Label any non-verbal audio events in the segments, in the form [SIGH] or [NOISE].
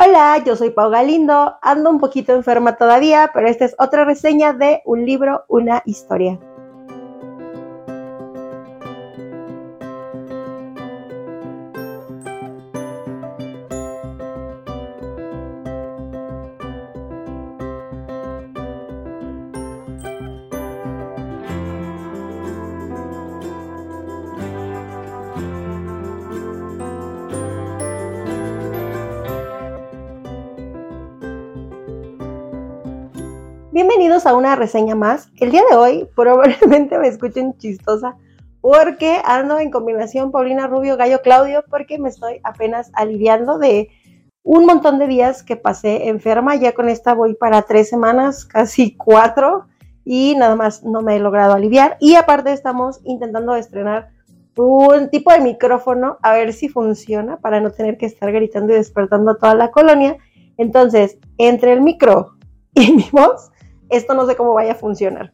Hola, yo soy Pau Galindo, ando un poquito enferma todavía, pero esta es otra reseña de un libro, una historia. A una reseña más. El día de hoy probablemente me escuchen chistosa porque ando en combinación Paulina Rubio, Gallo Claudio, porque me estoy apenas aliviando de un montón de días que pasé enferma. Ya con esta voy para tres semanas, casi cuatro, y nada más no me he logrado aliviar. Y aparte estamos intentando estrenar un tipo de micrófono a ver si funciona para no tener que estar gritando y despertando a toda la colonia. Entonces, entre el micro y mi voz, esto no sé cómo vaya a funcionar.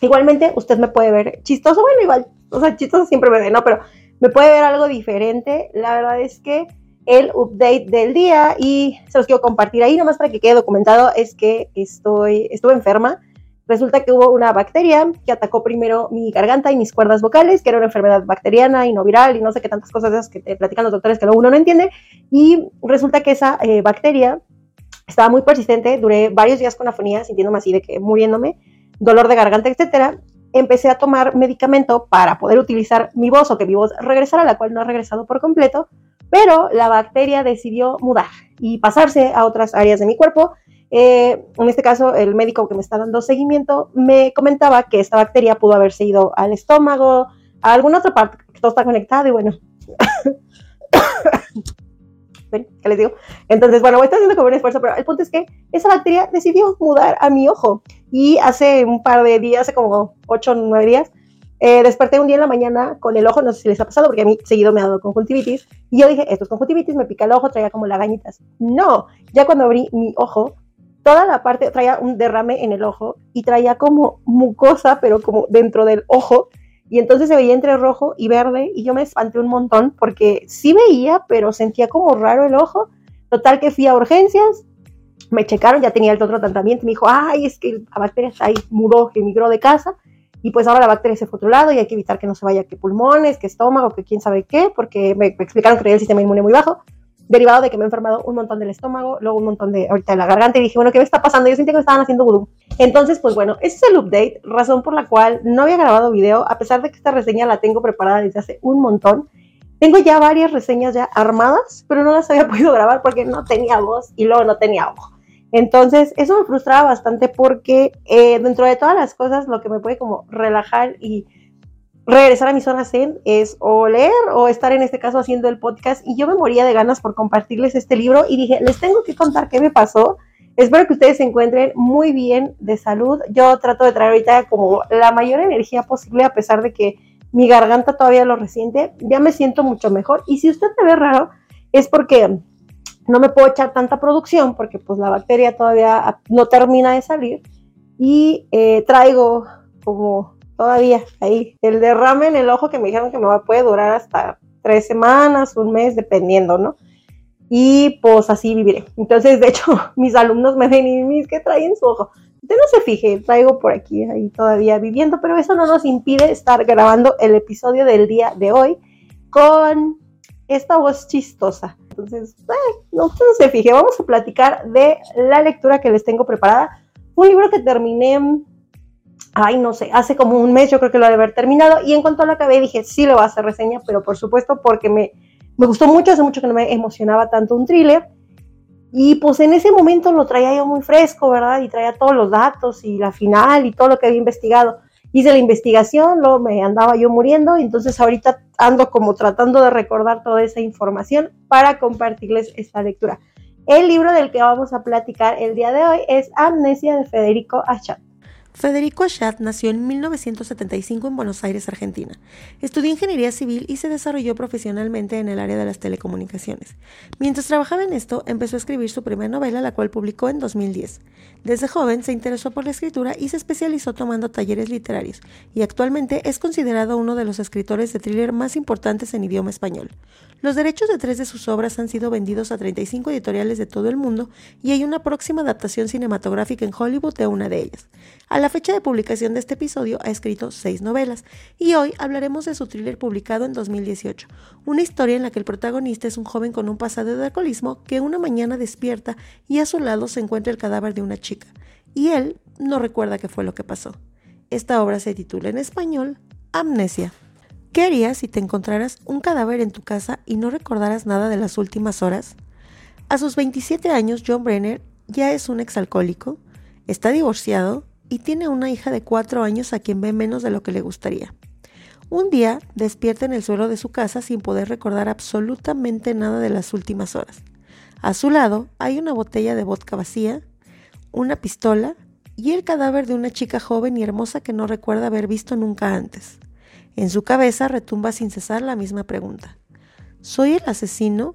Igualmente, usted me puede ver chistoso, bueno, igual, o sea, chistoso siempre me ve, ¿no? Pero me puede ver algo diferente. La verdad es que el update del día y se los quiero compartir ahí, nomás para que quede documentado, es que estoy, estuve enferma. Resulta que hubo una bacteria que atacó primero mi garganta y mis cuerdas vocales, que era una enfermedad bacteriana y no viral y no sé qué tantas cosas de esas que te platican los doctores que uno no entiende. Y resulta que esa eh, bacteria estaba muy persistente, duré varios días con afonía, sintiéndome así de que muriéndome, dolor de garganta, etcétera. Empecé a tomar medicamento para poder utilizar mi voz o que mi voz regresara, la cual no ha regresado por completo, pero la bacteria decidió mudar y pasarse a otras áreas de mi cuerpo. Eh, en este caso, el médico que me está dando seguimiento me comentaba que esta bacteria pudo haberse ido al estómago, a alguna otra parte, que todo está conectado y bueno. ¿Qué les digo? Entonces, bueno, estar haciendo como un esfuerzo, pero el punto es que esa bacteria decidió mudar a mi ojo. Y hace un par de días, hace como 8 o 9 días, eh, desperté un día en la mañana con el ojo, no sé si les ha pasado, porque a mí seguido me ha dado conjuntivitis. Y yo dije, esto es conjuntivitis, me pica el ojo, traía como lagañitas. No, ya cuando abrí mi ojo, toda la parte, traía un derrame en el ojo y traía como mucosa, pero como dentro del ojo y entonces se veía entre rojo y verde y yo me espanté un montón porque sí veía, pero sentía como raro el ojo. Total que fui a urgencias, me checaron, ya tenía el otro tratamiento, me dijo, ay, es que la bacteria está ahí, mudó, que emigró de casa, y pues ahora la bacteria se fue a otro lado y hay que evitar que no se vaya que pulmones, que estómago, que quién sabe qué, porque me, me explicaron que tenía el sistema inmune muy bajo derivado de que me he enfermado un montón del estómago, luego un montón de ahorita de la garganta y dije, bueno, ¿qué me está pasando? Yo sentí que me estaban haciendo vudú. Entonces, pues bueno, ese es el update, razón por la cual no había grabado video, a pesar de que esta reseña la tengo preparada desde hace un montón. Tengo ya varias reseñas ya armadas, pero no las había [LAUGHS] podido grabar porque no tenía voz y luego no tenía ojo. Entonces, eso me frustraba bastante porque eh, dentro de todas las cosas, lo que me puede como relajar y regresar a mi zona zen es o leer o estar en este caso haciendo el podcast y yo me moría de ganas por compartirles este libro y dije, les tengo que contar qué me pasó. Espero que ustedes se encuentren muy bien de salud. Yo trato de traer ahorita como la mayor energía posible a pesar de que mi garganta todavía lo resiente. Ya me siento mucho mejor y si usted me ve raro es porque no me puedo echar tanta producción porque pues la bacteria todavía no termina de salir y eh, traigo como todavía ahí. El derrame en el ojo que me dijeron que me puede durar hasta tres semanas, un mes, dependiendo, ¿no? Y pues así viviré. Entonces, de hecho, [LAUGHS] mis alumnos me ven y me dicen, ¿qué en su ojo? Usted no se fije, traigo por aquí, ahí todavía viviendo, pero eso no nos impide estar grabando el episodio del día de hoy con esta voz chistosa. Entonces, no, usted no se fije, vamos a platicar de la lectura que les tengo preparada. Un libro que terminé ay, no sé, hace como un mes yo creo que lo de haber terminado y en cuanto lo acabé dije, sí lo voy a hacer reseña, pero por supuesto porque me, me gustó mucho, hace mucho que no me emocionaba tanto un thriller y pues en ese momento lo traía yo muy fresco, ¿verdad? Y traía todos los datos y la final y todo lo que había investigado. Hice la investigación, luego me andaba yo muriendo y entonces ahorita ando como tratando de recordar toda esa información para compartirles esta lectura. El libro del que vamos a platicar el día de hoy es Amnesia de Federico Achat. Federico Achat nació en 1975 en Buenos Aires, Argentina. Estudió ingeniería civil y se desarrolló profesionalmente en el área de las telecomunicaciones. Mientras trabajaba en esto, empezó a escribir su primera novela, la cual publicó en 2010. Desde joven se interesó por la escritura y se especializó tomando talleres literarios, y actualmente es considerado uno de los escritores de thriller más importantes en idioma español. Los derechos de tres de sus obras han sido vendidos a 35 editoriales de todo el mundo y hay una próxima adaptación cinematográfica en Hollywood de una de ellas. A la fecha de publicación de este episodio ha escrito seis novelas y hoy hablaremos de su thriller publicado en 2018, una historia en la que el protagonista es un joven con un pasado de alcoholismo que una mañana despierta y a su lado se encuentra el cadáver de una chica, y él no recuerda qué fue lo que pasó. Esta obra se titula en español Amnesia. ¿Qué harías si te encontraras un cadáver en tu casa y no recordaras nada de las últimas horas? A sus 27 años, John Brenner ya es un exalcohólico, está divorciado y tiene una hija de 4 años a quien ve menos de lo que le gustaría. Un día despierta en el suelo de su casa sin poder recordar absolutamente nada de las últimas horas. A su lado hay una botella de vodka vacía, una pistola y el cadáver de una chica joven y hermosa que no recuerda haber visto nunca antes. En su cabeza retumba sin cesar la misma pregunta. ¿Soy el asesino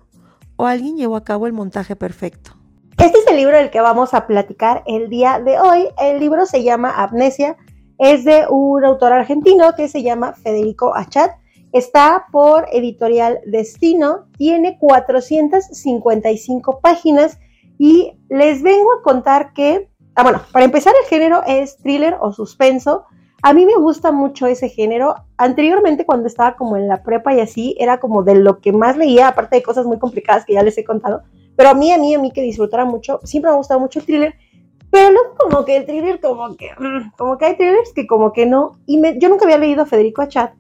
o alguien llevó a cabo el montaje perfecto? Este es el libro del que vamos a platicar el día de hoy. El libro se llama Amnesia. Es de un autor argentino que se llama Federico Achat. Está por editorial Destino. Tiene 455 páginas y les vengo a contar que, ah, bueno, para empezar el género es thriller o suspenso. A mí me gusta mucho ese género. Anteriormente, cuando estaba como en la prepa y así, era como de lo que más leía, aparte de cosas muy complicadas que ya les he contado. Pero a mí, a mí, a mí que disfrutara mucho, siempre me ha gustado mucho el thriller. Pero no como que el thriller, como que, mm, como que hay thrillers que como que no. Y yo nunca había leído a Federico Achat.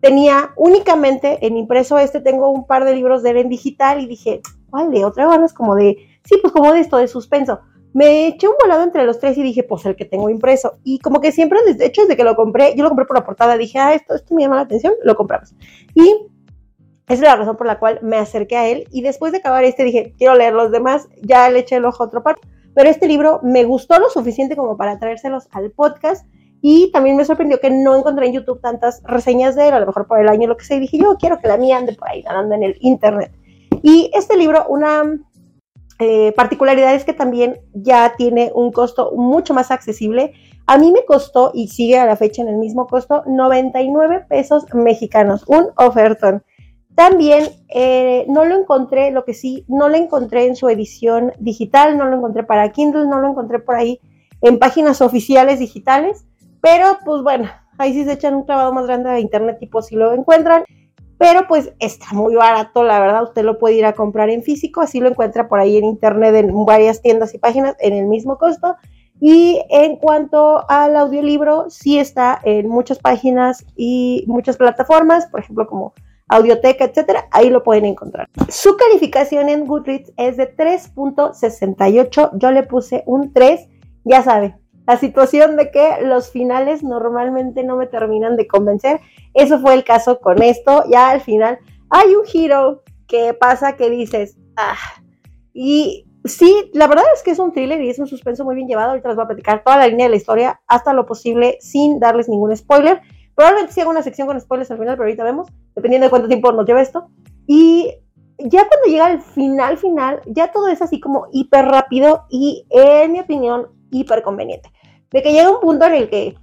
Tenía únicamente en impreso este, tengo un par de libros de él en digital y dije, ¿cuál de otra? Bueno, es como de, sí, pues como de esto, de suspenso me eché un volado entre los tres y dije, pues el que tengo impreso. Y como que siempre, de hecho, desde que lo compré, yo lo compré por la portada, dije, ah, esto, esto me llama la atención, lo compramos. Y esa es la razón por la cual me acerqué a él. Y después de acabar este, dije, quiero leer los demás, ya le eché el ojo a otro par. Pero este libro me gustó lo suficiente como para traérselos al podcast. Y también me sorprendió que no encontré en YouTube tantas reseñas de él, a lo mejor por el año lo que sé. Y dije, yo quiero que la mía ande por ahí, andando en el internet. Y este libro, una eh, particularidad es que también ya tiene un costo mucho más accesible. A mí me costó, y sigue a la fecha en el mismo costo, 99 pesos mexicanos, un ofertón. También eh, no lo encontré, lo que sí, no lo encontré en su edición digital, no lo encontré para Kindle, no lo encontré por ahí en páginas oficiales digitales, pero pues bueno, ahí sí se echan un clavado más grande a internet tipo si lo encuentran pero pues está muy barato, la verdad, usted lo puede ir a comprar en físico, así lo encuentra por ahí en internet en varias tiendas y páginas en el mismo costo. Y en cuanto al audiolibro, sí está en muchas páginas y muchas plataformas, por ejemplo como Audioteca, etcétera, ahí lo pueden encontrar. Su calificación en Goodreads es de 3.68, yo le puse un 3, ya sabe, la situación de que los finales normalmente no me terminan de convencer. Eso fue el caso con esto. Ya al final hay un giro que pasa que dices, ah, y sí, la verdad es que es un thriller y es un suspenso muy bien llevado. Ahorita les voy a platicar toda la línea de la historia hasta lo posible sin darles ningún spoiler. Probablemente sí haga una sección con spoilers al final, pero ahorita vemos, dependiendo de cuánto tiempo nos lleva esto. Y ya cuando llega al final, final, ya todo es así como hiper rápido y, en mi opinión, hiper conveniente de que llega un punto en el que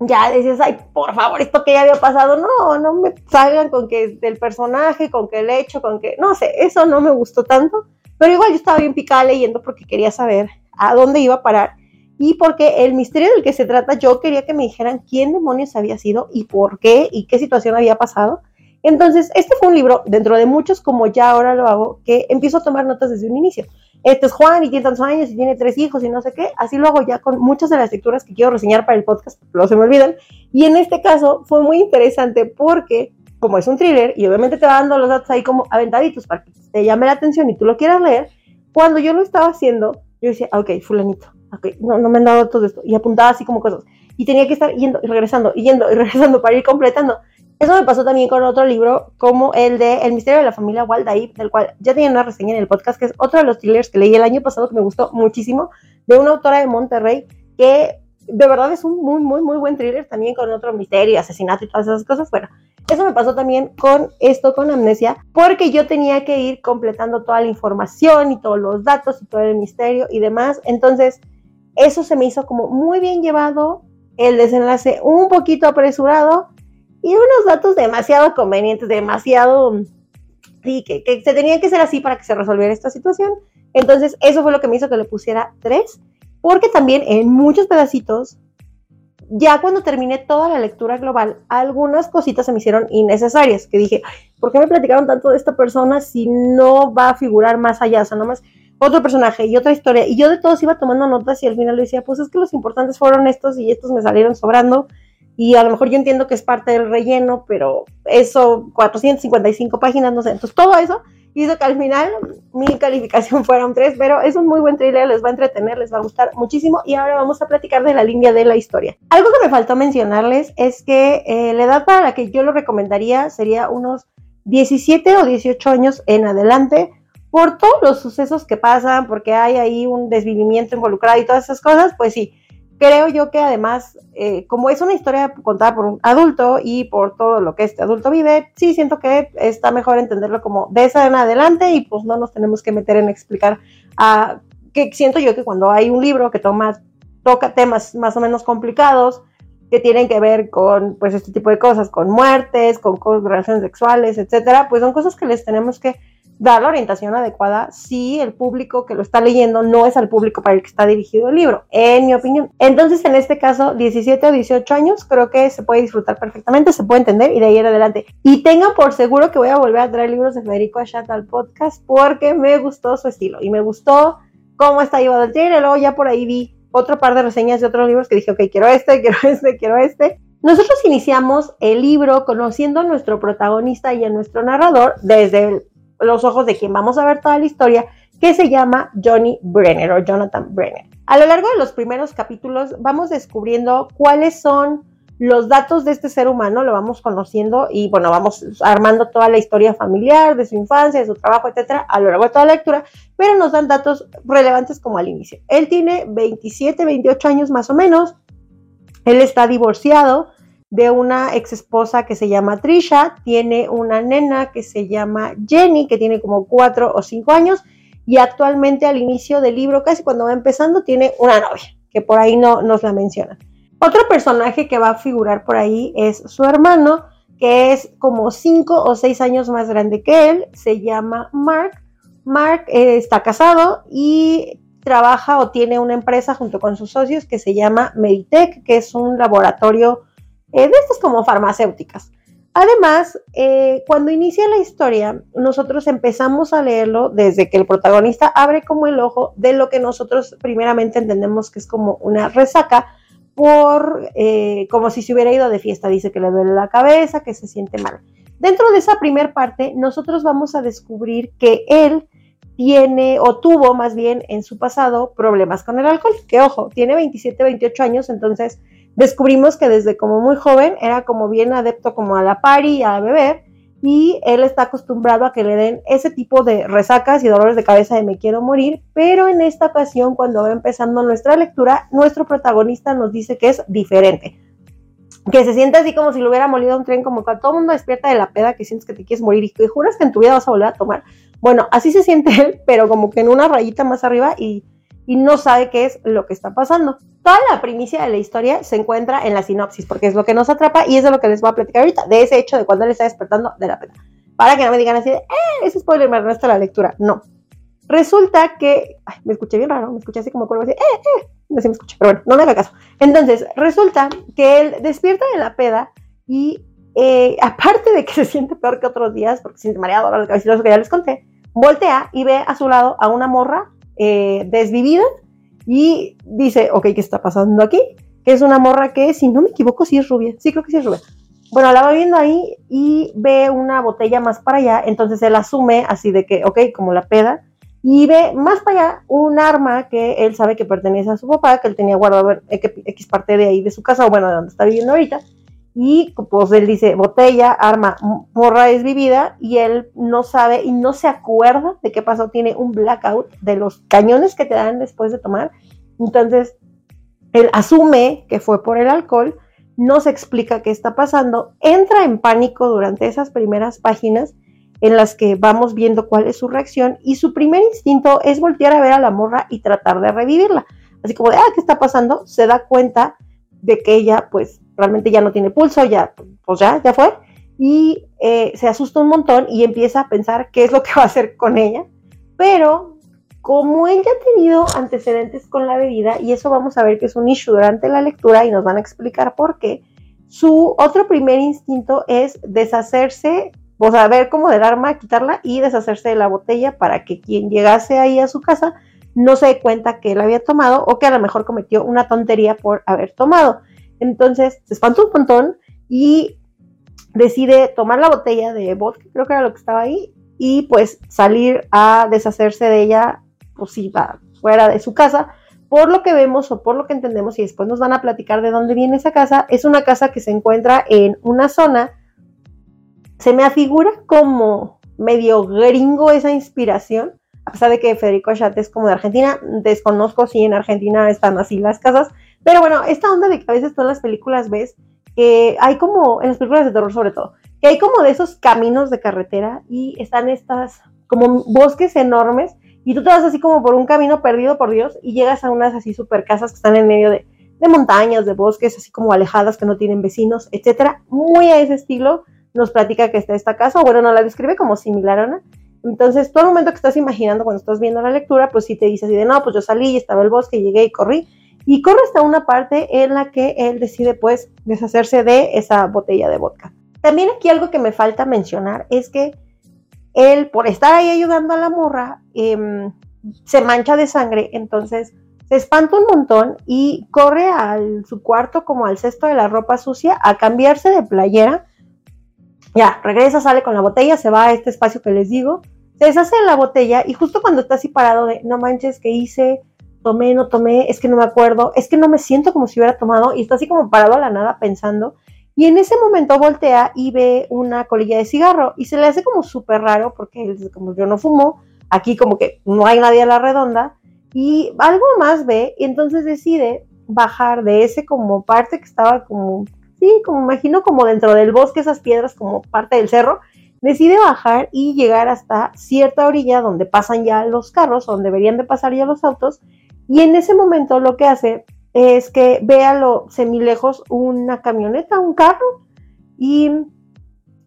ya dices, ay, por favor, esto que ya había pasado, no, no me salgan con que del personaje, con que el hecho, con que, no sé, eso no me gustó tanto, pero igual yo estaba bien picada leyendo porque quería saber a dónde iba a parar y porque el misterio del que se trata, yo quería que me dijeran quién demonios había sido y por qué y qué situación había pasado. Entonces, este fue un libro, dentro de muchos, como ya ahora lo hago, que empiezo a tomar notas desde un inicio este es Juan y tiene tantos años y tiene tres hijos y no sé qué. Así lo hago ya con muchas de las lecturas que quiero reseñar para el podcast, pero se me olvidan. Y en este caso fue muy interesante porque, como es un thriller y obviamente te va dando los datos ahí como aventaditos para que te llame la atención y tú lo quieras leer, cuando yo lo estaba haciendo, yo decía, ah, ok, fulanito, ok, no, no me han dado todo esto. Y apuntaba así como cosas. Y tenía que estar yendo y regresando, y yendo y [LAUGHS] regresando para ir completando. Eso me pasó también con otro libro, como el de El misterio de la familia Waldaib, del cual ya tenía una reseña en el podcast, que es otro de los thrillers que leí el año pasado que me gustó muchísimo, de una autora de Monterrey, que de verdad es un muy, muy, muy buen thriller también con otro misterio, asesinato y todas esas cosas. Bueno, eso me pasó también con esto, con Amnesia, porque yo tenía que ir completando toda la información y todos los datos y todo el misterio y demás. Entonces, eso se me hizo como muy bien llevado, el desenlace un poquito apresurado y unos datos demasiado convenientes, demasiado y que, que se tenían que ser así para que se resolviera esta situación. Entonces, eso fue lo que me hizo que le pusiera tres, porque también en muchos pedacitos, ya cuando terminé toda la lectura global, algunas cositas se me hicieron innecesarias, que dije, ¿por qué me platicaron tanto de esta persona si no va a figurar más allá? O sea, nomás otro personaje y otra historia. Y yo de todos iba tomando notas y al final le decía, pues es que los importantes fueron estos y estos me salieron sobrando. Y a lo mejor yo entiendo que es parte del relleno, pero eso, 455 páginas, no sé. Entonces todo eso hizo que al final mi calificación [LAUGHS] fuera un 3, pero es un muy buen thriller, les va a entretener, les va a gustar muchísimo. Y ahora vamos a platicar de la línea de la historia. Algo que me faltó mencionarles es que eh, la edad para la que yo lo recomendaría sería unos 17 o 18 años en adelante por todos los sucesos que pasan, porque hay ahí un desvivimiento involucrado y todas esas cosas, pues sí, creo yo que además, eh, como es una historia contada por un adulto y por todo lo que este adulto vive, sí siento que está mejor entenderlo como de esa en adelante y pues no nos tenemos que meter en explicar a que siento yo que cuando hay un libro que toma, toca temas más o menos complicados, que tienen que ver con pues este tipo de cosas, con muertes, con, con relaciones sexuales, etcétera, pues son cosas que les tenemos que dar la orientación adecuada si el público que lo está leyendo no es al público para el que está dirigido el libro, en mi opinión. Entonces, en este caso, 17 o 18 años, creo que se puede disfrutar perfectamente, se puede entender y de ahí en adelante. Y tengan por seguro que voy a volver a traer libros de Federico Achat al podcast porque me gustó su estilo y me gustó cómo está llevado el trailer. Luego ya por ahí vi otro par de reseñas de otros libros que dije, ok, quiero este, [LAUGHS] quiero este, quiero este. Nosotros iniciamos el libro conociendo a nuestro protagonista y a nuestro narrador desde el los ojos de quien vamos a ver toda la historia, que se llama Johnny Brenner o Jonathan Brenner. A lo largo de los primeros capítulos vamos descubriendo cuáles son los datos de este ser humano, lo vamos conociendo y bueno, vamos armando toda la historia familiar, de su infancia, de su trabajo, etcétera, a lo largo de toda la lectura, pero nos dan datos relevantes como al inicio. Él tiene 27, 28 años más o menos, él está divorciado, de una ex esposa que se llama Trisha, tiene una nena que se llama Jenny, que tiene como cuatro o cinco años, y actualmente al inicio del libro, casi cuando va empezando, tiene una novia, que por ahí no nos la mencionan. Otro personaje que va a figurar por ahí es su hermano, que es como cinco o seis años más grande que él, se llama Mark. Mark eh, está casado y trabaja o tiene una empresa junto con sus socios que se llama Meditech, que es un laboratorio eh, de estas como farmacéuticas. Además, eh, cuando inicia la historia, nosotros empezamos a leerlo desde que el protagonista abre como el ojo de lo que nosotros primeramente entendemos que es como una resaca, por eh, como si se hubiera ido de fiesta. Dice que le duele la cabeza, que se siente mal. Dentro de esa primera parte, nosotros vamos a descubrir que él tiene o tuvo más bien en su pasado problemas con el alcohol. Que ojo, tiene 27, 28 años, entonces descubrimos que desde como muy joven era como bien adepto como a la party, a beber, y él está acostumbrado a que le den ese tipo de resacas y dolores de cabeza de me quiero morir, pero en esta ocasión cuando va empezando nuestra lectura, nuestro protagonista nos dice que es diferente. Que se siente así como si lo hubiera molido un tren, como cuando todo el mundo despierta de la peda que sientes que te quieres morir y que juras que en tu vida vas a volver a tomar. Bueno, así se siente [LAUGHS] él, pero como que en una rayita más arriba y y no sabe qué es lo que está pasando. Toda la primicia de la historia se encuentra en la sinopsis, porque es lo que nos atrapa y es de lo que les voy a platicar ahorita, de ese hecho de cuando él está despertando de la pena. Para que no me digan así de, eh, ese spoiler me arrastra la lectura. No. Resulta que, ay, me escuché bien raro, me escuché así como cuervo así, eh, eh, no se me escucha, pero bueno, no me haga caso. Entonces, resulta que él despierta de la peda y eh, aparte de que se siente peor que otros días, porque se siente mareado, cabeza, que ya les conté, voltea y ve a su lado a una morra eh, desvivida y dice, ok, ¿qué está pasando aquí? Que es una morra que, si no me equivoco, sí es rubia. Sí, creo que sí es rubia. Bueno, la va viendo ahí y ve una botella más para allá, entonces él asume así de que, ok, como la peda, y ve más para allá un arma que él sabe que pertenece a su papá, que él tenía guardado en X parte de ahí de su casa, o bueno, de donde está viviendo ahorita, y pues él dice botella, arma, morra desvivida y él no sabe y no se acuerda de qué pasó, tiene un blackout de los cañones que te dan después de tomar. Entonces, él asume que fue por el alcohol, no se explica qué está pasando, entra en pánico durante esas primeras páginas en las que vamos viendo cuál es su reacción y su primer instinto es voltear a ver a la morra y tratar de revivirla. Así como de, ah, ¿qué está pasando? Se da cuenta de que ella pues realmente ya no tiene pulso, ya, pues ya, ya fue. y eh, se asusta un montón y empieza a pensar qué es lo que va a hacer con ella. Pero como ella ha tenido antecedentes con la bebida, y eso vamos a ver que es un issue durante la lectura y nos van a explicar por qué, su otro primer instinto es deshacerse, o sea, ver cómo del arma, quitarla y deshacerse de la botella para que quien llegase ahí a su casa no se dé cuenta que él había tomado o que a lo mejor cometió una tontería por haber tomado. Entonces se espanta un montón y decide tomar la botella de vodka, creo que era lo que estaba ahí, y pues salir a deshacerse de ella, pues sí, va fuera de su casa. Por lo que vemos o por lo que entendemos y después nos van a platicar de dónde viene esa casa, es una casa que se encuentra en una zona, se me afigura como medio gringo esa inspiración, a pesar de que Federico Achat es como de Argentina, desconozco si en Argentina están así las casas, pero bueno, esta onda de que a veces todas las películas ves que hay como, en las películas de terror sobre todo, que hay como de esos caminos de carretera y están estas como bosques enormes y tú te vas así como por un camino perdido por Dios y llegas a unas así super casas que están en medio de, montañas, de bosques, así como alejadas que no tienen vecinos, etcétera. Muy a ese estilo nos platica que está esta casa, o bueno, nos la describe como similar a una. Entonces, todo el momento que estás imaginando cuando estás viendo la lectura, pues sí te dice así de, no, pues yo salí y estaba el bosque, llegué y corrí. Y corre hasta una parte en la que él decide pues deshacerse de esa botella de vodka. También aquí algo que me falta mencionar es que él, por estar ahí ayudando a la morra, em, se mancha de sangre, entonces se espanta un montón y corre a su cuarto como al cesto de la ropa sucia a cambiarse de playera. Ya, regresa, sale con la botella, se va a este espacio que les digo, se deshace de la botella y justo cuando está así parado de, no manches, ¿qué hice? Tomé, no tomé, es que no me acuerdo, es que no me siento como si hubiera tomado y está así como parado a la nada pensando. Y en ese momento voltea y ve una colilla de cigarro y se le hace como súper raro porque él como yo no fumo, aquí como que no hay nadie a la redonda y algo más ve y entonces decide bajar de ese como parte que estaba como, sí, como imagino como dentro del bosque, esas piedras como parte del cerro, decide bajar y llegar hasta cierta orilla donde pasan ya los carros, donde deberían de pasar ya los autos y en ese momento lo que hace es que ve a lo semilejos una camioneta, un carro, y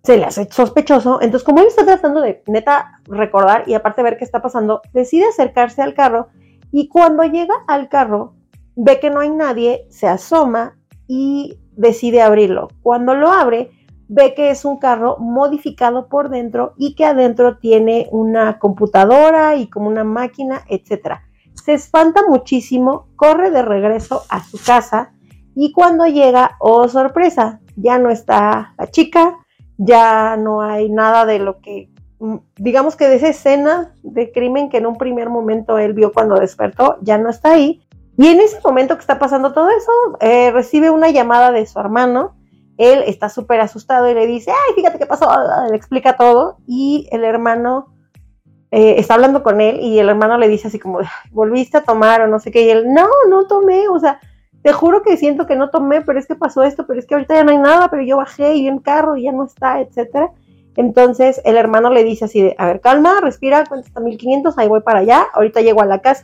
se le hace sospechoso. Entonces, como él está tratando de neta recordar y aparte ver qué está pasando, decide acercarse al carro y cuando llega al carro, ve que no hay nadie, se asoma y decide abrirlo. Cuando lo abre, ve que es un carro modificado por dentro y que adentro tiene una computadora y como una máquina, etcétera se espanta muchísimo, corre de regreso a su casa y cuando llega, oh sorpresa, ya no está la chica, ya no hay nada de lo que, mm, digamos que de esa escena de crimen que en un primer momento él vio cuando despertó, ya no está ahí. Y en ese momento que está pasando todo eso, eh, recibe una llamada de su hermano. Él está súper asustado y le dice, ay, fíjate qué pasó, le explica todo. Y el hermano eh, está hablando con él y el hermano le dice así como, volviste a tomar o no sé qué, y él, no, no tomé, o sea, te juro que siento que no tomé, pero es que pasó esto, pero es que ahorita ya no hay nada, pero yo bajé y vi un carro y ya no está, etcétera. Entonces el hermano le dice así de, a ver, calma, respira, cuenta hasta 1500, ahí voy para allá, ahorita llego a la casa.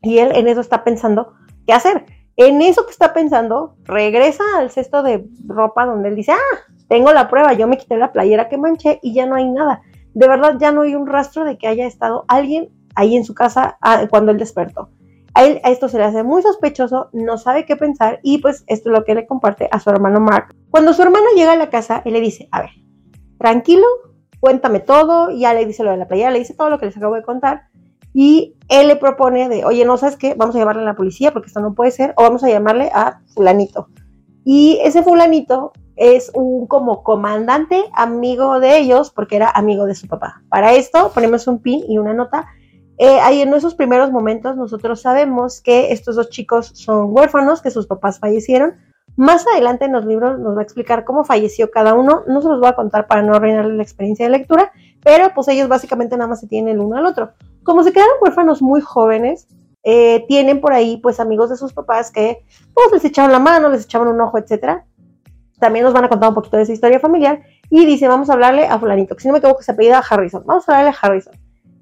Y él en eso está pensando, ¿qué hacer? En eso que está pensando, regresa al cesto de ropa donde él dice, ah, tengo la prueba, yo me quité la playera que manché y ya no hay nada de verdad ya no hay un rastro de que haya estado alguien ahí en su casa ah, cuando él despertó. A él a esto se le hace muy sospechoso, no sabe qué pensar y pues esto es lo que le comparte a su hermano Mark. Cuando su hermano llega a la casa, él le dice, a ver, tranquilo, cuéntame todo, ya le dice lo de la playa, le dice todo lo que les acabo de contar y él le propone de, oye, no sabes qué, vamos a llevarle a la policía porque esto no puede ser o vamos a llamarle a fulanito. Y ese fulanito es un como comandante amigo de ellos porque era amigo de su papá. Para esto ponemos un pin y una nota. Eh, ahí en esos primeros momentos nosotros sabemos que estos dos chicos son huérfanos, que sus papás fallecieron. Más adelante en los libros nos va a explicar cómo falleció cada uno. No se los voy a contar para no arruinarle la experiencia de lectura, pero pues ellos básicamente nada más se tienen el uno al otro. Como se quedaron huérfanos muy jóvenes, eh, tienen por ahí pues amigos de sus papás que pues les echaban la mano, les echaban un ojo, etcétera también nos van a contar un poquito de esa historia familiar. Y dice, vamos a hablarle a fulanito, que si no me equivoco se apellida Harrison. Vamos a hablarle a Harrison.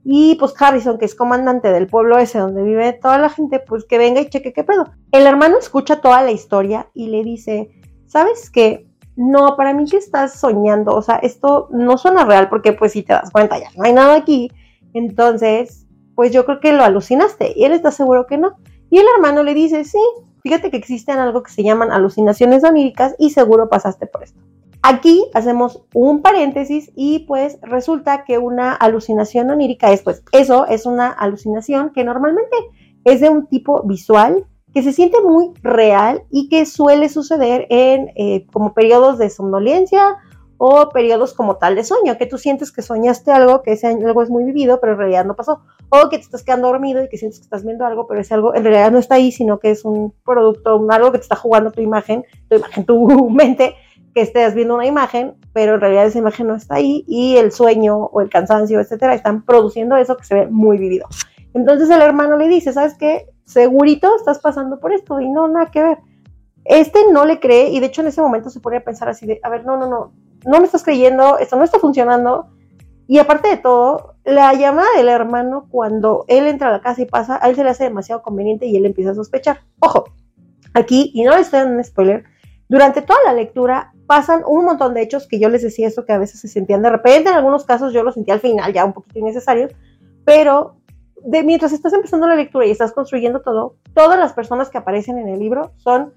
Y pues Harrison, que es comandante del pueblo ese donde vive toda la gente, pues que venga y cheque qué pedo. El hermano escucha toda la historia y le dice, ¿sabes qué? no, para mí que estás soñando, o sea, esto no suena real porque pues si te das cuenta ya no hay nada aquí, entonces, pues yo creo que lo alucinaste y él está seguro que no. Y el hermano le dice, sí, fíjate que existen algo que se llaman alucinaciones oníricas y seguro pasaste por esto. Aquí hacemos un paréntesis y pues resulta que una alucinación onírica es pues eso, es una alucinación que normalmente es de un tipo visual, que se siente muy real y que suele suceder en eh, como periodos de somnolencia o periodos como tal de sueño, que tú sientes que soñaste algo, que ese algo es muy vivido, pero en realidad no pasó, o que te estás quedando dormido y que sientes que estás viendo algo, pero ese algo en realidad no está ahí, sino que es un producto, algo que te está jugando tu imagen, tu imagen, tu [LAUGHS] mente, que estés viendo una imagen, pero en realidad esa imagen no está ahí y el sueño o el cansancio, etcétera, están produciendo eso que se ve muy vivido. Entonces el hermano le dice, ¿sabes qué? Segurito estás pasando por esto y no, nada que ver. Este no le cree y de hecho en ese momento se pone a pensar así de, a ver, no, no, no, no me estás creyendo, esto no está funcionando. Y aparte de todo, la llamada del hermano cuando él entra a la casa y pasa, a él se le hace demasiado conveniente y él empieza a sospechar. Ojo, aquí, y no le estoy dando un spoiler, durante toda la lectura pasan un montón de hechos que yo les decía eso que a veces se sentían de repente, en algunos casos yo lo sentía al final, ya un poquito innecesario, pero de, mientras estás empezando la lectura y estás construyendo todo, todas las personas que aparecen en el libro son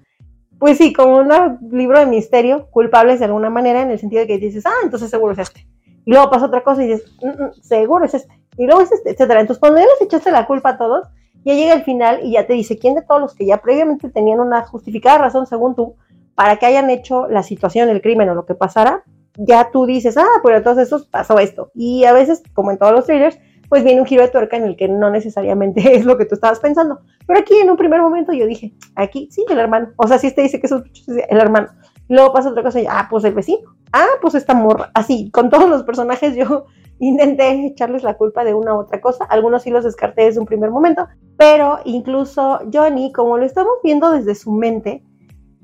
pues sí, como un libro de misterio, culpables de alguna manera, en el sentido de que dices, ah, entonces seguro es este. Y luego pasa otra cosa y dices, mm, mm, seguro es este. Y luego es este, etcétera. Entonces, cuando ya les echaste la culpa a todos, ya llega el final y ya te dice quién de todos los que ya previamente tenían una justificada razón, según tú, para que hayan hecho la situación, el crimen o lo que pasara, ya tú dices, ah, pues entonces eso pasó esto. Y a veces, como en todos los thrillers, pues viene un giro de tuerca en el que no necesariamente [LAUGHS] es lo que tú estabas pensando. Pero aquí en un primer momento yo dije, aquí sí, el hermano. O sea, si este dice que es el hermano. Luego pasa otra cosa y, ah, pues el vecino. Ah, pues esta morra. Así, con todos los personajes [LAUGHS] yo intenté echarles la culpa de una u otra cosa. Algunos sí los descarté desde un primer momento. Pero incluso Johnny, como lo estamos viendo desde su mente,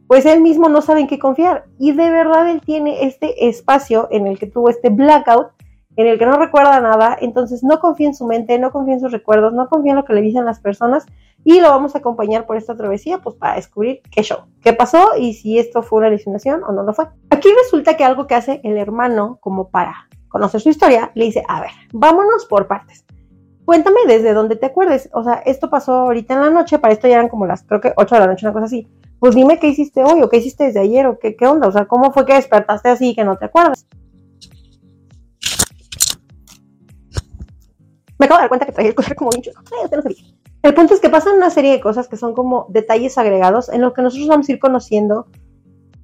pues él mismo no sabe en qué confiar. Y de verdad él tiene este espacio en el que tuvo este blackout en el que no recuerda nada, entonces no confía en su mente, no confía en sus recuerdos, no confía en lo que le dicen las personas y lo vamos a acompañar por esta travesía pues para descubrir qué show, qué pasó y si esto fue una alucinación o no lo fue. Aquí resulta que algo que hace el hermano como para conocer su historia, le dice, a ver, vámonos por partes. Cuéntame desde dónde te acuerdes. O sea, esto pasó ahorita en la noche, para esto ya eran como las, creo que 8 de la noche, una cosa así. Pues dime qué hiciste hoy o qué hiciste desde ayer o qué, qué onda. O sea, ¿cómo fue que despertaste así que no te acuerdas? Me acabo de dar cuenta que traía el collar como bien chulo. no El punto es que pasan una serie de cosas que son como detalles agregados en los que nosotros vamos a ir conociendo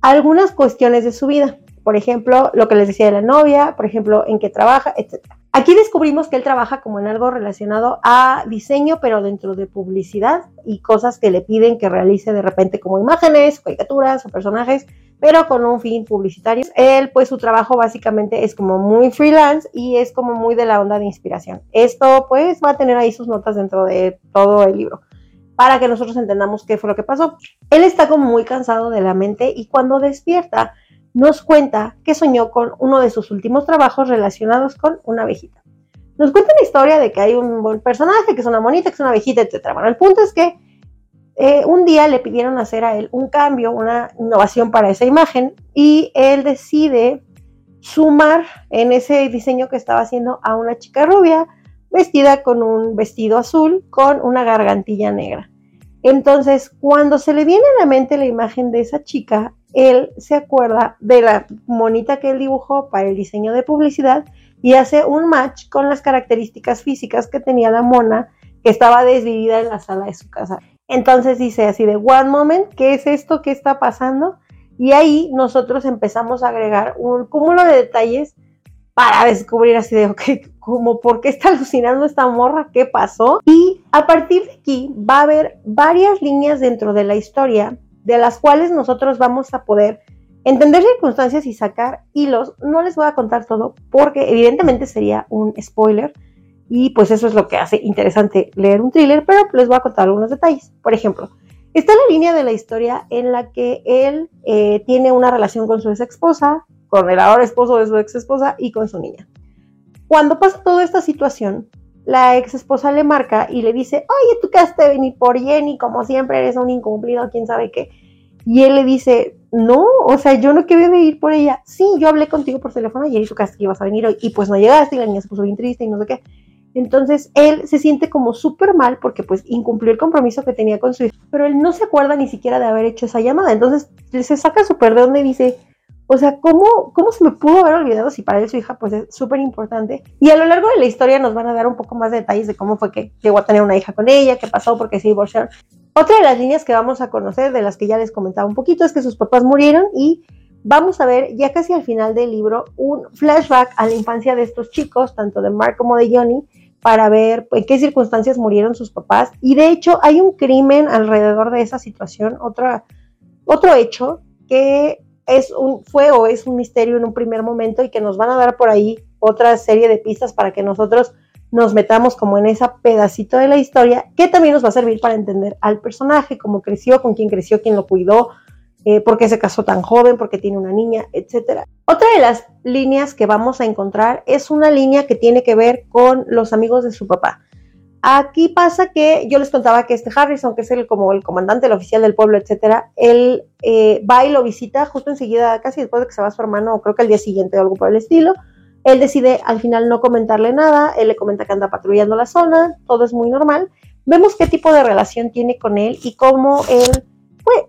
algunas cuestiones de su vida. Por ejemplo, lo que les decía de la novia, por ejemplo, en qué trabaja, etc. Aquí descubrimos que él trabaja como en algo relacionado a diseño, pero dentro de publicidad y cosas que le piden que realice de repente como imágenes, caricaturas o personajes pero con un fin publicitario. Él, pues su trabajo básicamente es como muy freelance y es como muy de la onda de inspiración. Esto, pues, va a tener ahí sus notas dentro de todo el libro para que nosotros entendamos qué fue lo que pasó. Él está como muy cansado de la mente y cuando despierta nos cuenta que soñó con uno de sus últimos trabajos relacionados con una abejita. Nos cuenta la historia de que hay un buen personaje, que es una monita, que es una abejita, etc. Bueno, el punto es que eh, un día le pidieron hacer a él un cambio, una innovación para esa imagen y él decide sumar en ese diseño que estaba haciendo a una chica rubia vestida con un vestido azul con una gargantilla negra. Entonces, cuando se le viene a la mente la imagen de esa chica, él se acuerda de la monita que él dibujó para el diseño de publicidad y hace un match con las características físicas que tenía la mona que estaba desvivida en la sala de su casa. Entonces dice así de one moment, ¿qué es esto? ¿Qué está pasando? Y ahí nosotros empezamos a agregar un cúmulo de detalles para descubrir así de, ok, como por qué está alucinando esta morra, qué pasó. Y a partir de aquí va a haber varias líneas dentro de la historia de las cuales nosotros vamos a poder entender circunstancias y sacar hilos. No les voy a contar todo porque evidentemente sería un spoiler y pues eso es lo que hace interesante leer un thriller, pero les voy a contar algunos detalles. Por ejemplo, está la línea de la historia en la que él eh, tiene una relación con su ex esposa, con el ahora esposo de su ex esposa y con su niña. Cuando pasa toda esta situación, la ex esposa le marca y le dice, oye, tú quedaste venir por Jenny, como siempre eres un incumplido, quién sabe qué. Y él le dice, no, o sea, yo no quería de ir por ella. Sí, yo hablé contigo por teléfono y tú casi que ibas a venir hoy. Y pues no llegaste y la niña se puso bien triste y no sé qué. Entonces él se siente como súper mal porque pues incumplió el compromiso que tenía con su hija, pero él no se acuerda ni siquiera de haber hecho esa llamada. Entonces se saca súper de donde dice, o sea, ¿cómo, ¿cómo se me pudo haber olvidado si para él su hija pues es súper importante? Y a lo largo de la historia nos van a dar un poco más de detalles de cómo fue que llegó a tener una hija con ella, qué pasó, porque se divorciaron. Otra de las líneas que vamos a conocer, de las que ya les comentaba un poquito, es que sus papás murieron y vamos a ver ya casi al final del libro un flashback a la infancia de estos chicos, tanto de Mark como de Johnny, para ver en qué circunstancias murieron sus papás. Y de hecho hay un crimen alrededor de esa situación, otro hecho que es un, fue o es un misterio en un primer momento y que nos van a dar por ahí otra serie de pistas para que nosotros nos metamos como en ese pedacito de la historia que también nos va a servir para entender al personaje, cómo creció, con quién creció, quién lo cuidó, eh, por qué se casó tan joven, por qué tiene una niña, etc. Otra de las líneas que vamos a encontrar es una línea que tiene que ver con los amigos de su papá. Aquí pasa que yo les contaba que este Harrison, que es el, como el comandante, el oficial del pueblo, etcétera, él eh, va y lo visita justo enseguida, casi después de que se va su hermano, creo que al día siguiente o algo por el estilo. Él decide al final no comentarle nada, él le comenta que anda patrullando la zona, todo es muy normal. Vemos qué tipo de relación tiene con él y cómo él, pues,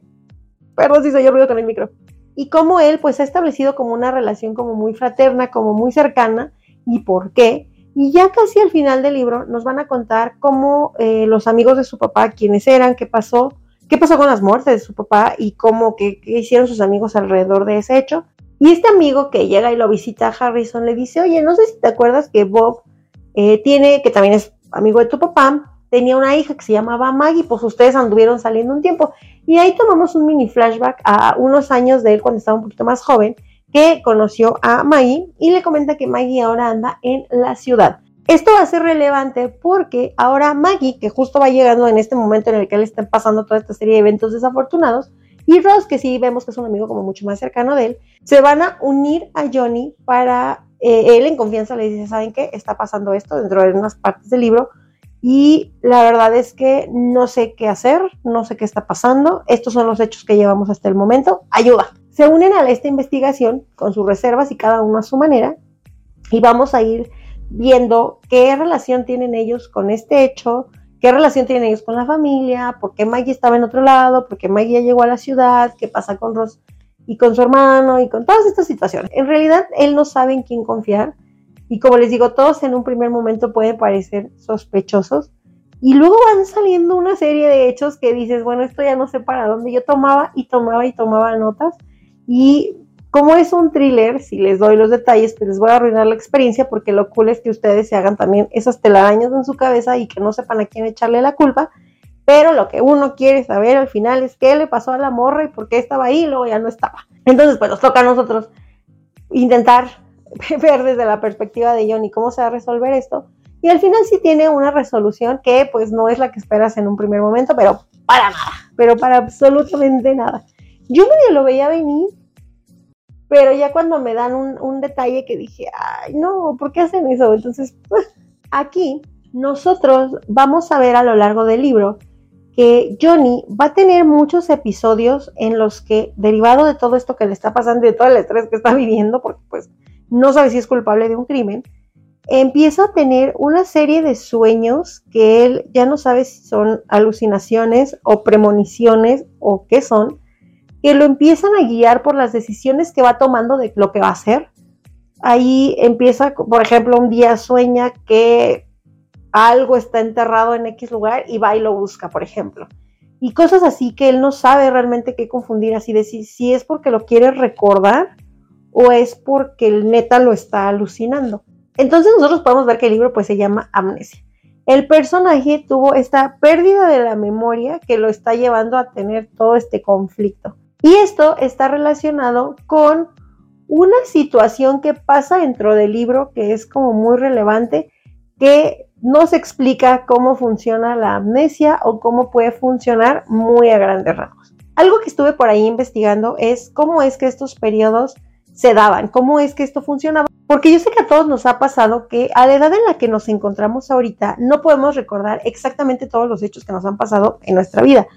perdón si se yo ruido con el micro, y cómo él pues ha establecido como una relación como muy fraterna, como muy cercana, y por qué. Y ya casi al final del libro nos van a contar cómo eh, los amigos de su papá, quiénes eran, qué pasó, qué pasó con las muertes de su papá y cómo, qué, hicieron sus amigos alrededor de ese hecho. Y este amigo que llega y lo visita a Harrison le dice, oye, no sé si te acuerdas que Bob eh, tiene, que también es amigo de tu papá, tenía una hija que se llamaba Maggie, pues ustedes anduvieron saliendo un tiempo. Y ahí tomamos un mini flashback a unos años de él cuando estaba un poquito más joven, que conoció a Maggie y le comenta que Maggie ahora anda en la ciudad. Esto va a ser relevante porque ahora Maggie, que justo va llegando en este momento en el que él está pasando toda esta serie de eventos desafortunados, y Ross, que sí vemos que es un amigo como mucho más cercano de él, se van a unir a Johnny para, eh, él en confianza le dice, ¿saben qué? Está pasando esto dentro de unas partes del libro, y la verdad es que no sé qué hacer, no sé qué está pasando. Estos son los hechos que llevamos hasta el momento. Ayuda. Se unen a esta investigación con sus reservas y cada uno a su manera y vamos a ir viendo qué relación tienen ellos con este hecho, qué relación tienen ellos con la familia, por qué Maggie estaba en otro lado, por qué Maggie llegó a la ciudad, qué pasa con Ross y con su hermano y con todas estas situaciones. En realidad él no sabe en quién confiar y como les digo, todos en un primer momento pueden parecer sospechosos. Y luego van saliendo una serie de hechos que dices, bueno, esto ya no sé para dónde. Yo tomaba y tomaba y tomaba notas. Y como es un thriller, si les doy los detalles, pues les voy a arruinar la experiencia porque lo cool es que ustedes se hagan también esas telarañas en su cabeza y que no sepan a quién echarle la culpa. Pero lo que uno quiere saber al final es qué le pasó a la morra y por qué estaba ahí y luego ya no estaba. Entonces, pues nos toca a nosotros intentar [LAUGHS] ver desde la perspectiva de Johnny cómo se va a resolver esto. Y al final sí tiene una resolución que pues no es la que esperas en un primer momento, pero para nada, pero para absolutamente nada. Yo medio lo veía venir, pero ya cuando me dan un, detalle que dije, ay, no, ¿por qué hacen eso? Entonces, pues, aquí nosotros vamos a ver a lo largo del libro que Johnny va a tener muchos episodios en los que, derivado de todo esto que le está pasando y de todo el estrés que está [LAUGHS] viviendo, porque pues no sabe si es culpable de un crimen, empieza a tener una serie de sueños que él ya no sabe si son alucinaciones o premoniciones o qué son, que lo empiezan a guiar por las decisiones que va tomando de lo que va a hacer. Ahí empieza, por ejemplo, un día sueña que algo está enterrado en X lugar y va y lo busca, por ejemplo. Y cosas así que él no sabe realmente qué confundir, así de si es porque lo quiere recordar o es porque el neta lo está alucinando. Entonces nosotros podemos ver que el libro pues se llama Amnesia. El personaje tuvo esta pérdida de la memoria que lo está llevando a tener todo este conflicto. Y esto está relacionado con una situación que pasa dentro del libro que es como muy relevante, que no se explica cómo funciona la amnesia o cómo puede funcionar muy a grandes rasgos. Algo que estuve por ahí investigando es cómo es que estos periodos se daban, cómo es que esto funcionaba. Porque yo sé que a todos nos ha pasado que a la edad en la que nos encontramos ahorita no podemos recordar exactamente todos los hechos que nos han pasado en nuestra vida.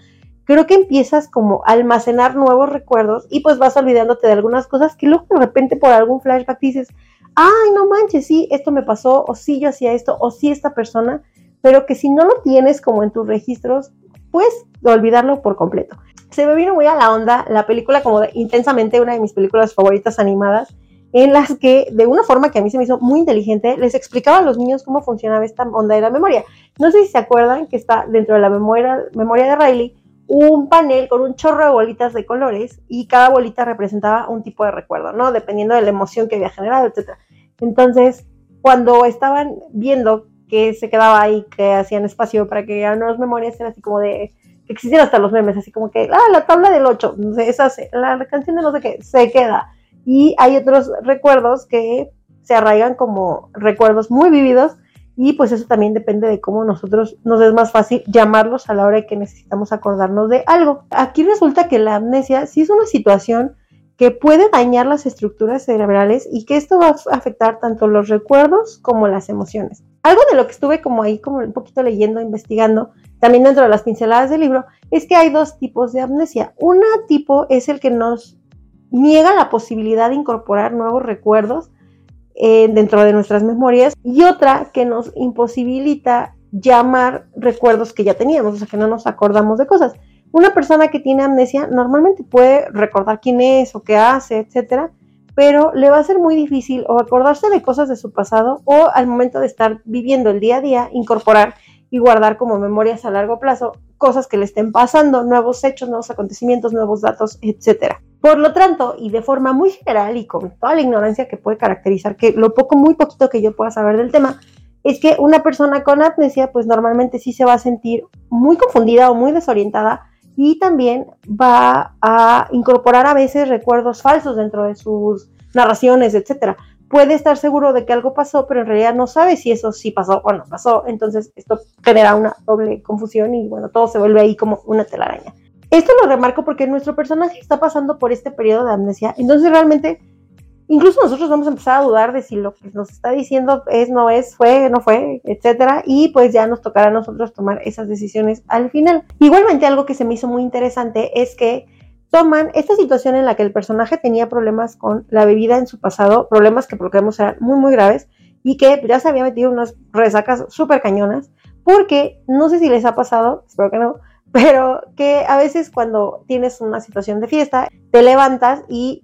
creo que empiezas como a almacenar nuevos recuerdos y pues vas olvidándote de algunas cosas que luego de repente por algún flashback dices, ay, no manches, sí, esto me pasó, o sí, yo hacía esto, o sí, esta persona, pero que si no lo tienes como en tus registros, pues olvidarlo por completo. Se me vino muy a la onda la película como de, intensamente una de mis películas favoritas animadas, en las que de una forma que a mí se me hizo muy inteligente, les explicaba a los niños cómo funcionaba esta onda de la memoria. No sé si se acuerdan que está dentro de la memoria, de Riley un panel con un chorro de bolitas de colores y cada bolita representaba un tipo de recuerdo, ¿no? Dependiendo de la emoción que había generado, etc. Entonces, cuando estaban viendo que se quedaba ahí, que hacían espacio para que ya nuevas memorias, era así como de que existían hasta los memes, así como que, ah, la tabla del 8, esa, la canción de no sé qué, se queda. Y hay otros recuerdos que se arraigan como recuerdos muy vividos y pues eso también depende de cómo nosotros nos es más fácil llamarlos a la hora que necesitamos acordarnos de algo. Aquí resulta que la amnesia sí es una situación que puede dañar las estructuras cerebrales y que esto va a afectar tanto los recuerdos como las emociones. Algo de lo que estuve como ahí como un poquito leyendo, investigando, también dentro de las pinceladas del libro, es que hay dos tipos de amnesia. Un tipo es el que nos niega la posibilidad de incorporar nuevos recuerdos eh, dentro de nuestras memorias y otra que nos imposibilita llamar recuerdos que ya teníamos, o sea, que no nos acordamos de cosas. Una persona que tiene amnesia normalmente puede recordar quién es o qué hace, etcétera, pero le va a ser muy difícil o acordarse de cosas de su pasado o al momento de estar viviendo el día a día, incorporar y guardar como memorias a largo plazo cosas que le estén pasando, nuevos hechos, nuevos acontecimientos, nuevos datos, etcétera. Por lo tanto, y de forma muy general y con toda la ignorancia que puede caracterizar, que lo poco, muy poquito que yo pueda saber del tema, es que una persona con amnesia, pues normalmente sí se va a sentir muy confundida o muy desorientada y también va a incorporar a veces recuerdos falsos dentro de sus narraciones, etcétera. Puede estar seguro de que algo pasó, pero en realidad no sabe si eso sí pasó o no pasó. Entonces, esto genera una doble confusión y bueno, todo se vuelve ahí como una telaraña. Esto lo remarco porque nuestro personaje está pasando por este periodo de amnesia, entonces realmente incluso nosotros vamos a empezar a dudar de si lo que nos está diciendo es, no es, fue, no fue, etcétera, y pues ya nos tocará a nosotros tomar esas decisiones al final. Igualmente algo que se me hizo muy interesante es que toman esta situación en la que el personaje tenía problemas con la bebida en su pasado, problemas que por lo que vemos eran muy muy graves y que ya se había metido unas resacas súper cañonas, porque no sé si les ha pasado, espero que no, [LAUGHS] pero que a veces cuando tienes una situación de fiesta, te levantas y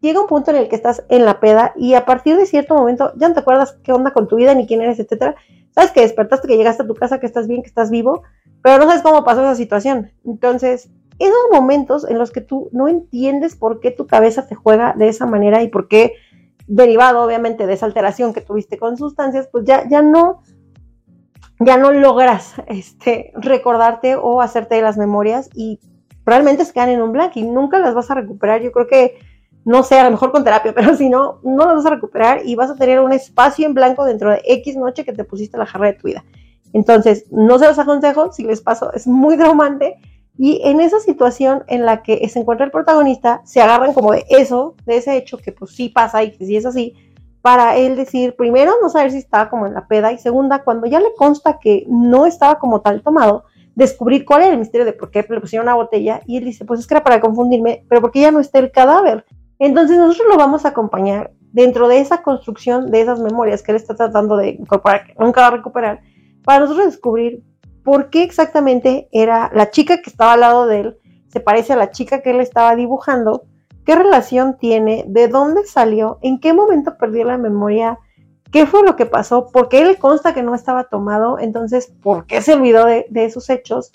llega un punto en el que estás en la peda y a partir de cierto momento ya no te acuerdas qué onda con tu vida, ni quién eres, etcétera. Sabes que despertaste, que llegaste a tu casa, que estás bien, que estás vivo, pero no sabes cómo pasó esa situación. Entonces, esos momentos en los que tú no entiendes por qué tu cabeza te juega de esa manera y por qué, derivado obviamente de esa alteración que tuviste con sustancias, pues ya, ya no ya no logras este, recordarte o hacerte de las memorias y realmente se quedan en un blanco y nunca las vas a recuperar. Yo creo que, no sé, a lo mejor con terapia, [LAUGHS] pero si no, no las vas a recuperar y vas a tener un espacio en blanco dentro de X noche que te pusiste la jarra de tu vida. Entonces, no se los aconsejo, si les paso, es muy traumante. Y en esa situación en la que se encuentra el protagonista, se agarran como de eso, de ese hecho que pues sí pasa y que sí es así, para él decir, primero, no saber si estaba como en la peda, y segunda, cuando ya le consta que no estaba como tal tomado, descubrir cuál era el misterio de por qué le pusieron una botella, y él dice, pues es que era para confundirme, pero porque ya no está el cadáver. Entonces nosotros lo vamos a acompañar dentro de esa construcción de esas memorias que él está tratando de incorporar, que nunca va a recuperar, para nosotros descubrir por qué exactamente era la chica que estaba al lado de él, se parece a la chica que él estaba dibujando, qué relación tiene, de dónde salió, en qué momento perdió la memoria, qué fue lo que pasó, por qué le consta que no estaba tomado, entonces, ¿por qué se olvidó de, esos hechos?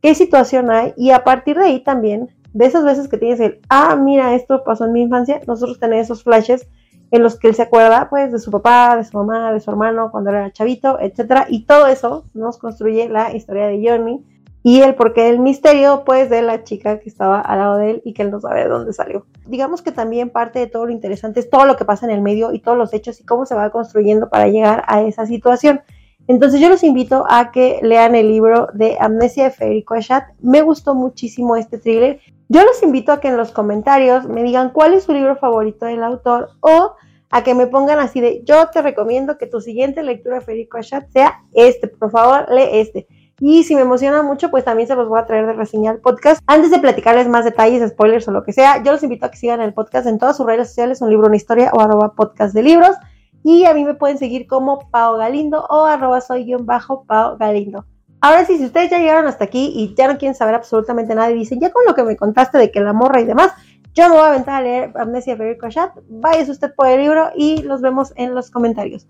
¿Qué situación hay? Y a partir de ahí también, de esas veces que tienes el, ah, mira, esto pasó en mi infancia, nosotros tenemos esos flashes en los que él se acuerda, pues, de su papá, de su mamá, de su hermano, cuando era chavito, etcétera, y todo eso nos construye la historia de Johnny y el porqué del misterio, pues, de la chica que estaba al lado de él y que él no sabe de dónde salió. Digamos que también parte de todo lo interesante es todo lo que pasa en el medio y todos los hechos y cómo se va construyendo para llegar a esa situación. Entonces yo los invito a que lean el libro de Amnesia de Federico Achat. Me gustó muchísimo este thriller. Yo los invito a que en los comentarios me digan cuál es su libro favorito del autor o a que me pongan así de yo te recomiendo que tu siguiente lectura de Federico Achat sea este, por favor, lee este. Y si me emociona mucho, pues también se los voy a traer de reseña al podcast. Antes de platicarles más detalles, spoilers o lo que sea, yo los invito a que sigan el podcast en todas sus redes sociales, un libro, una historia o arroba podcast de libros. Y a mí me pueden seguir como Pao Galindo o arroba soy guion bajo Pao Galindo. Ahora sí, si ustedes ya llegaron hasta aquí y ya no quieren saber absolutamente nada y dicen, ya con lo que me contaste de que la morra y demás, yo me voy a aventar a leer Amnesia Federico Chat, váyase usted por el libro y los vemos en los comentarios.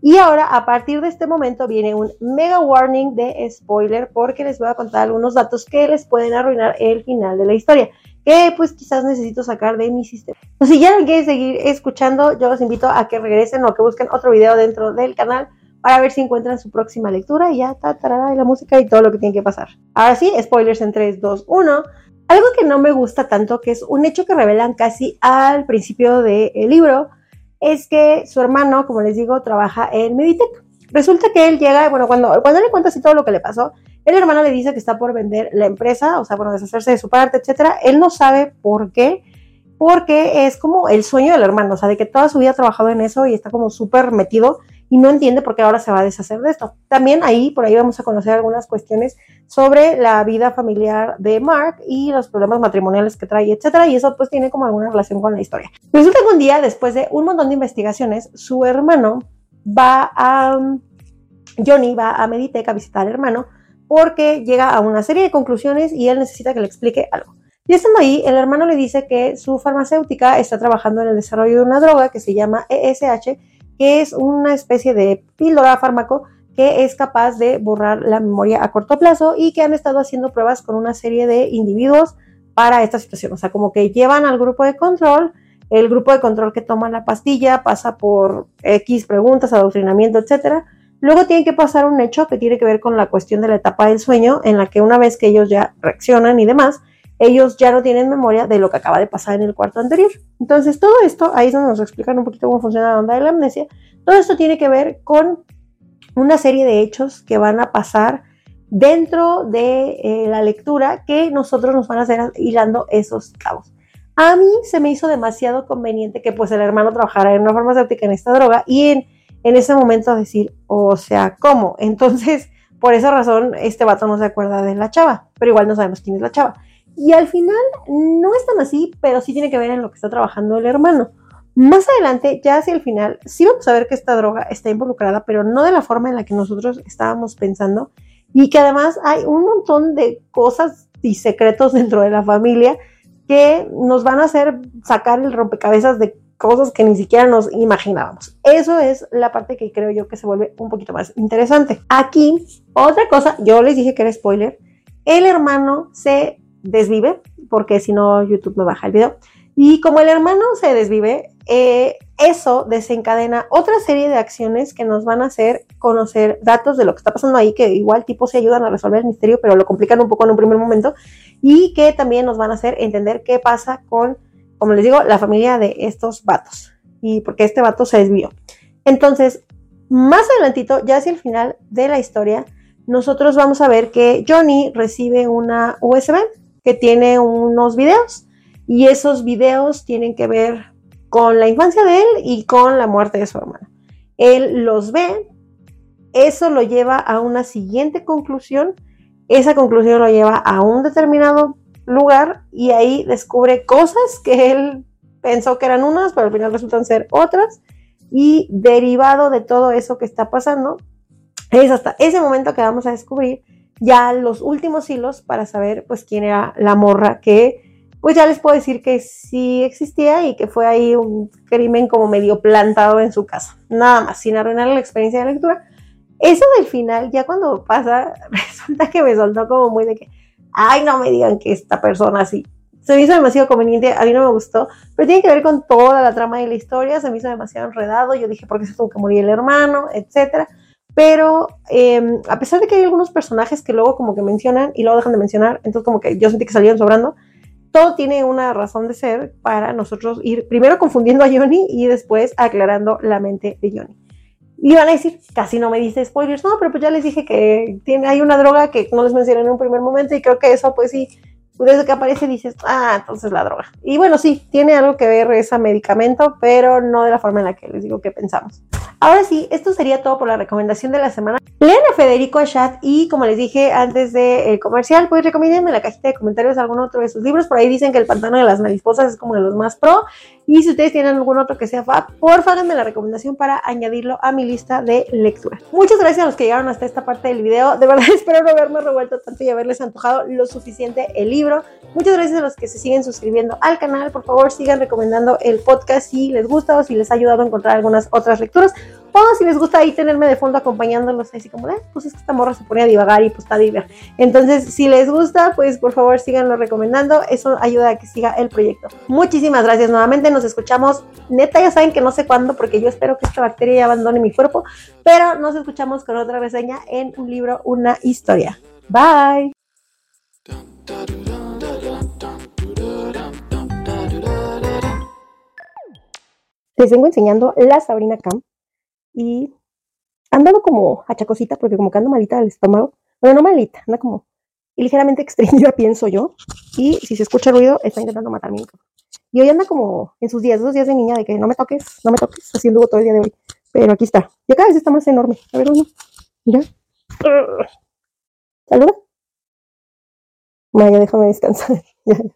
Y ahora, a partir de este momento, viene un mega warning de spoiler porque les voy a contar algunos datos que les pueden arruinar el final de la historia, que pues quizás necesito sacar de mi sistema. si ya no quieren seguir escuchando, yo los invito a que regresen o que busquen otro video dentro del canal para ver si encuentran su próxima lectura y ya, ta, y la música y todo lo que tiene que pasar. Ahora sí, spoilers en 3, 2, 1. Algo que no me gusta tanto, que es un hecho que revelan casi al principio del libro, es que su hermano, como les digo, trabaja en Meditech. Resulta que él llega, bueno, cuando, cuando le cuenta así todo lo que le pasó, el hermano le dice que está por vender la empresa, o sea, bueno, deshacerse de su parte, etcétera. Él no sabe por qué, porque es como el sueño del hermano, o sea, de que toda su vida ha trabajado en eso y está como súper metido y no entiende por qué ahora se va a deshacer de esto. También ahí, por ahí vamos a conocer algunas cuestiones sobre la vida familiar de Mark y los problemas matrimoniales que trae, etcétera, y eso pues tiene como alguna relación con la historia. Resulta que un día, después de un montón de investigaciones, su hermano va a, Johnny va a Meditech a visitar al hermano porque llega a una serie de conclusiones y él necesita que le explique algo. Y estando ahí, el hermano le dice que su farmacéutica está trabajando en el desarrollo de una droga que se llama ESH, que es una especie de píldora fármaco que es capaz de borrar la memoria a corto plazo y que han estado haciendo pruebas con una serie de individuos para esta situación. O sea, como que llevan al grupo de control, el grupo de control que toma la pastilla pasa por X preguntas, adoctrinamiento, etcétera. Luego tiene que pasar un hecho que tiene que ver con la cuestión de la etapa del sueño, en la que una vez que ellos ya reaccionan y demás, ellos ya no tienen memoria de lo que acaba de pasar en el cuarto anterior. Entonces, todo esto, ahí es donde nos explican un poquito cómo funciona la onda de la amnesia, todo esto tiene que ver con una serie de hechos que van a pasar dentro de eh, la lectura que nosotros nos van a hacer hilando esos cabos. A mí se me hizo demasiado conveniente que pues el hermano trabajara en una farmacéutica en esta droga y en, en ese momento decir, o sea, ¿cómo? Entonces, por esa razón, este vato no se acuerda de la chava, pero igual no sabemos quién es la chava. Y al final no es tan así, pero sí tiene que ver en lo que está trabajando el hermano. Más adelante, ya hacia el final, sí vamos a ver que esta droga está involucrada, pero no de la forma en la que nosotros estábamos pensando. Y que además hay un montón de cosas y secretos dentro de la familia que nos van a hacer sacar el rompecabezas de cosas que ni siquiera nos imaginábamos. Eso es la parte que creo yo que se vuelve un poquito más interesante. Aquí, otra cosa, yo les dije que era spoiler, el hermano se desvive, porque si no YouTube me baja el video. Y como el hermano se desvive, eh, eso desencadena otra serie de acciones que nos van a hacer conocer datos de lo que está pasando ahí, que igual tipo se ayudan a resolver el misterio, pero lo complican un poco en un primer momento, y que también nos van a hacer entender qué pasa con, como les digo, la familia de estos vatos, y porque este vato se desvió. Entonces, más adelantito, ya hacia el final de la historia, nosotros vamos a ver que Johnny recibe una USB que tiene unos videos y esos videos tienen que ver con la infancia de él y con la muerte de su hermana. Él los ve, eso lo lleva a una siguiente conclusión, esa conclusión lo lleva a un determinado lugar y ahí descubre cosas que él pensó que eran unas, pero al final resultan ser otras y derivado de todo eso que está pasando, es hasta ese momento que vamos a descubrir ya los últimos hilos para saber pues quién era la morra que pues ya les puedo decir que sí existía y que fue ahí un crimen como medio plantado en su casa. Nada más, sin arruinar la experiencia de lectura. Eso del final, ya cuando pasa, [LAUGHS] resulta que me soltó como muy de que, ay, no me digan que esta persona así. Se me hizo demasiado conveniente, a mí no me gustó, pero tiene que ver con toda la trama de la historia, se me hizo demasiado enredado, yo dije, ¿por qué se tuvo que morir el hermano? Etcétera. Pero em, a pesar de que hay algunos personajes que luego como que mencionan y luego dejan de mencionar, entonces como que yo sentí que salían sobrando, todo tiene una razón de ser para nosotros ir primero confundiendo a Johnny y después aclarando la mente de Johnny. Y van a decir, casi no me dice spoilers, no, pero pues ya les dije que tiene, hay una droga que no les mencioné en un primer momento y creo que eso pues sí, desde que aparece dices, ah, entonces la droga. Y bueno, sí, tiene algo que ver ese medicamento, pero no de la forma en la que les digo que pensamos. Ahora sí, esto sería todo por la recomendación de la semana. Lean a Federico Achat y como les dije antes del comercial, pues recomiéndenme en la cajita de comentarios algún otro de sus libros. Por ahí dicen que El pantano de las mariposas es como de los más pro. Y si ustedes tienen algún otro que sea fab, porfa háganme la recomendación para añadirlo a mi lista de lectura. Muchas gracias a los que llegaron hasta esta parte del video. De verdad [LAUGHS] espero no haberme revuelto tanto y haberles antojado lo suficiente el libro. Muchas gracias a los que se siguen suscribiendo al canal. Por favor, sigan recomendando el podcast si les gusta o si les ha ayudado a encontrar algunas otras lecturas. O si les gusta ahí tenerme de fondo acompañándolos, así como, de, pues es que esta morra se pone a divagar y pues está diver. Entonces, si les gusta, pues por favor síganlo recomendando. Eso ayuda a que siga el proyecto. Muchísimas gracias nuevamente. Nos escuchamos. Neta, ya saben que no sé cuándo, porque yo espero que esta bacteria ya abandone mi cuerpo. Pero nos escuchamos con otra reseña en un libro, una historia. Bye. Les vengo enseñando la Sabrina Camp y andado como achacosita porque como que ando malita del estómago. Bueno, no malita, anda como ligeramente extrañida, [LAUGHS] pienso yo. Y si se escucha ruido, está intentando matarme. Y hoy anda como en sus días, esos días de niña, de que no me toques, no me toques, haciendo todo el día de hoy. Pero aquí está. Y cada vez está más enorme. A ver, uno. Mira. Saluda. Vaya, déjame descansar. [LAUGHS]